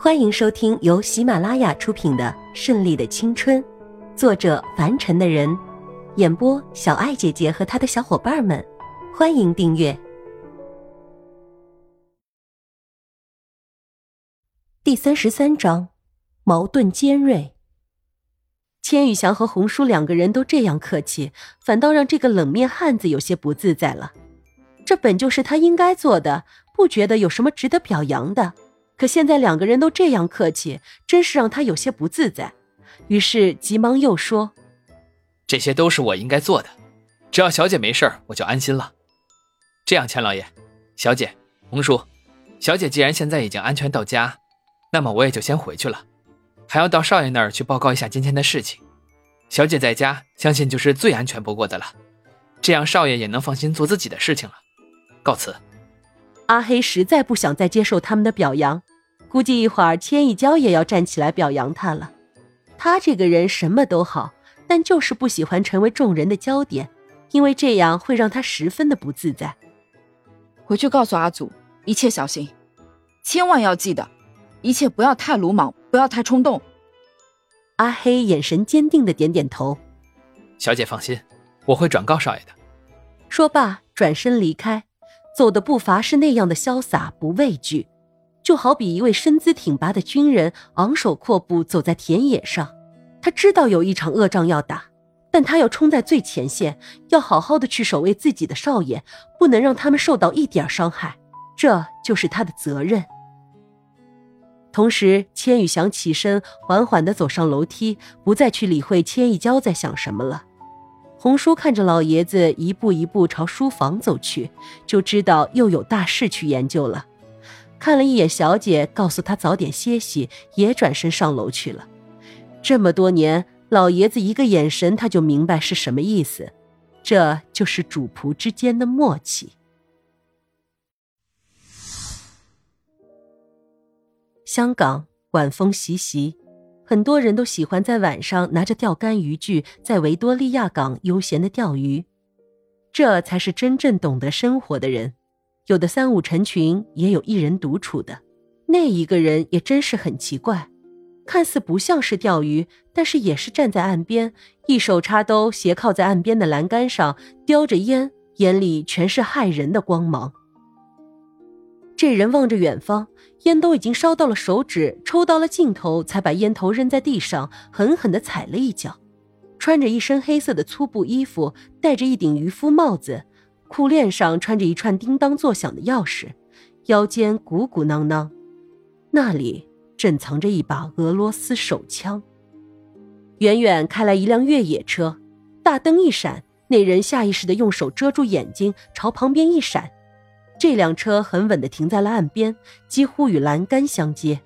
欢迎收听由喜马拉雅出品的《顺利的青春》，作者凡尘的人，演播小爱姐姐和她的小伙伴们。欢迎订阅第三十三章：矛盾尖锐。千羽翔和红叔两个人都这样客气，反倒让这个冷面汉子有些不自在了。这本就是他应该做的，不觉得有什么值得表扬的。可现在两个人都这样客气，真是让他有些不自在。于是急忙又说：“这些都是我应该做的，只要小姐没事我就安心了。这样，钱老爷、小姐、红叔，小姐既然现在已经安全到家，那么我也就先回去了，还要到少爷那儿去报告一下今天的事情。小姐在家，相信就是最安全不过的了，这样少爷也能放心做自己的事情了。告辞。”阿黑实在不想再接受他们的表扬。估计一会儿千一娇也要站起来表扬他了。他这个人什么都好，但就是不喜欢成为众人的焦点，因为这样会让他十分的不自在。回去告诉阿祖，一切小心，千万要记得，一切不要太鲁莽，不要太冲动。阿黑眼神坚定的点点头。小姐放心，我会转告少爷的。说罢，转身离开，走的步伐是那样的潇洒，不畏惧。就好比一位身姿挺拔的军人昂首阔步走在田野上，他知道有一场恶仗要打，但他要冲在最前线，要好好的去守卫自己的少爷，不能让他们受到一点伤害，这就是他的责任。同时，千羽翔起身，缓缓地走上楼梯，不再去理会千一娇在想什么了。红叔看着老爷子一步一步朝书房走去，就知道又有大事去研究了。看了一眼小姐，告诉她早点歇息，也转身上楼去了。这么多年，老爷子一个眼神，他就明白是什么意思，这就是主仆之间的默契。香港晚风习习，很多人都喜欢在晚上拿着钓竿渔具在维多利亚港悠闲的钓鱼，这才是真正懂得生活的人。有的三五成群，也有一人独处的。那一个人也真是很奇怪，看似不像是钓鱼，但是也是站在岸边，一手插兜，斜靠在岸边的栏杆上，叼着烟，眼里全是骇人的光芒。这人望着远方，烟都已经烧到了手指，抽到了尽头，才把烟头扔在地上，狠狠地踩了一脚。穿着一身黑色的粗布衣服，戴着一顶渔夫帽子。裤链上穿着一串叮当作响的钥匙，腰间鼓鼓囊囊，那里正藏着一把俄罗斯手枪。远远开来一辆越野车，大灯一闪，那人下意识地用手遮住眼睛，朝旁边一闪。这辆车很稳地停在了岸边，几乎与栏杆相接。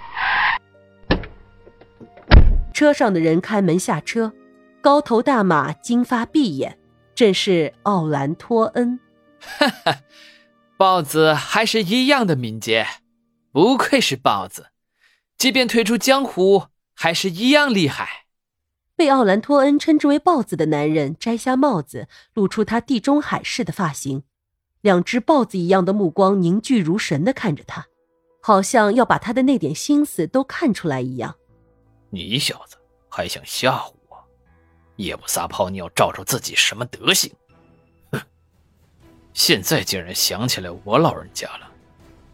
车上的人开门下车，高头大马，金发碧眼，正是奥兰托恩。哈哈，豹子还是一样的敏捷，不愧是豹子，即便退出江湖，还是一样厉害。被奥兰托恩称之为豹子的男人摘下帽子，露出他地中海式的发型，两只豹子一样的目光凝聚如神的看着他，好像要把他的那点心思都看出来一样。你小子还想吓唬我？也不撒泡尿照照自己什么德行？哼现在竟然想起来我老人家了，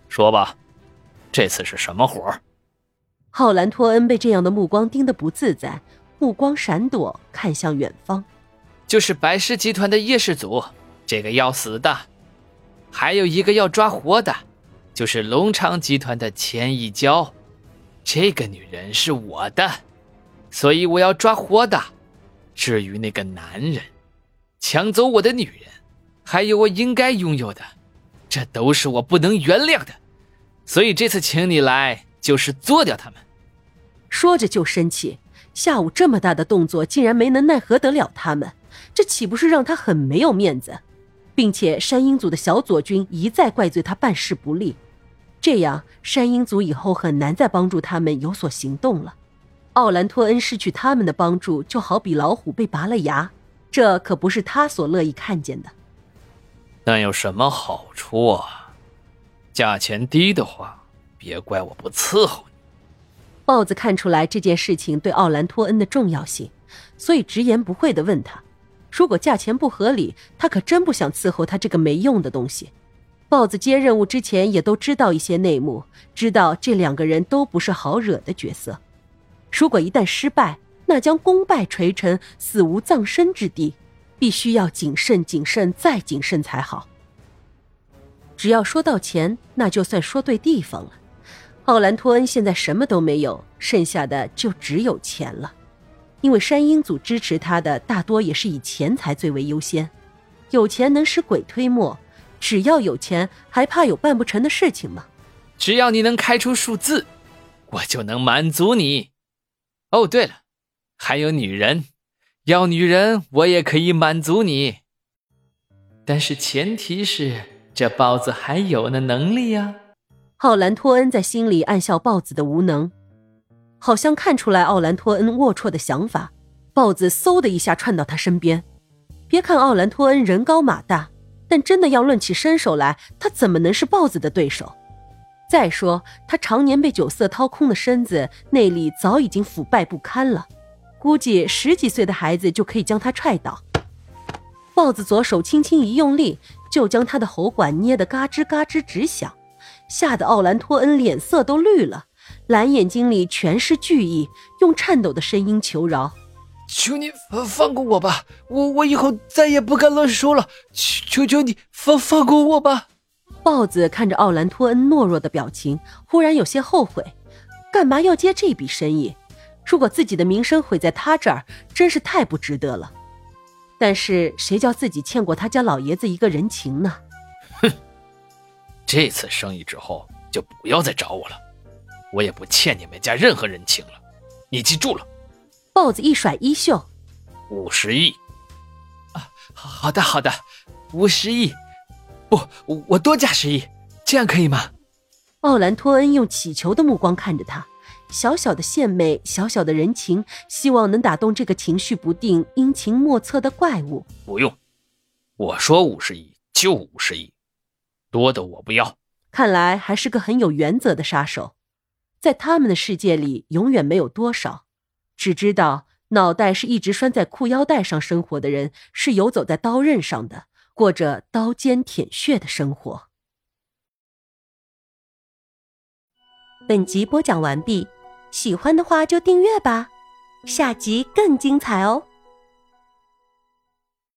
说吧，这次是什么活儿？浩兰托恩被这样的目光盯得不自在，目光闪躲，看向远方。就是白氏集团的叶氏祖，这个要死的；还有一个要抓活的，就是龙昌集团的钱一娇，这个女人是我的，所以我要抓活的。至于那个男人，抢走我的女人。还有我应该拥有的，这都是我不能原谅的，所以这次请你来就是做掉他们。说着就生气，下午这么大的动作竟然没能奈何得了他们，这岂不是让他很没有面子？并且山鹰组的小佐军一再怪罪他办事不力，这样山鹰组以后很难再帮助他们有所行动了。奥兰托恩失去他们的帮助，就好比老虎被拔了牙，这可不是他所乐意看见的。那有什么好处啊？价钱低的话，别怪我不伺候你豹子看出来这件事情对奥兰托恩的重要性，所以直言不讳地问他：“如果价钱不合理，他可真不想伺候他这个没用的东西。”豹子接任务之前也都知道一些内幕，知道这两个人都不是好惹的角色。如果一旦失败，那将功败垂成，死无葬身之地，必须要谨慎、谨慎再谨慎才好。只要说到钱，那就算说对地方了。奥兰托恩现在什么都没有，剩下的就只有钱了。因为山鹰组支持他的大多也是以钱财最为优先。有钱能使鬼推磨，只要有钱，还怕有办不成的事情吗？只要你能开出数字，我就能满足你。哦，对了，还有女人，要女人我也可以满足你。但是前提是这豹子还有那能力呀。浩兰托恩在心里暗笑豹子的无能，好像看出来奥兰托恩龌龊的想法。豹子嗖的一下窜到他身边。别看奥兰托恩人高马大，但真的要论起身手来，他怎么能是豹子的对手？再说他常年被酒色掏空的身子，内力早已经腐败不堪了，估计十几岁的孩子就可以将他踹倒。豹子左手轻轻一用力，就将他的喉管捏得嘎吱嘎吱直响。吓得奥兰托恩脸色都绿了，蓝眼睛里全是惧意，用颤抖的声音求饶：“求你放过我吧，我我以后再也不敢乱说了，求求你放放过我吧。”豹子看着奥兰托恩懦弱的表情，忽然有些后悔，干嘛要接这笔生意？如果自己的名声毁在他这儿，真是太不值得了。但是谁叫自己欠过他家老爷子一个人情呢？哼这次生意之后就不要再找我了，我也不欠你们家任何人情了，你记住了。豹子一甩衣袖，五十亿。啊，好的好的，五十亿，不，我多加十亿，这样可以吗？奥兰托恩用乞求的目光看着他，小小的献媚，小小的人情，希望能打动这个情绪不定、阴晴莫测的怪物。不用，我说五十亿就五十亿。多的我不要。看来还是个很有原则的杀手，在他们的世界里，永远没有多少，只知道脑袋是一直拴在裤腰带上生活的人是游走在刀刃上的，过着刀尖舔血的生活。本集播讲完毕，喜欢的话就订阅吧，下集更精彩哦。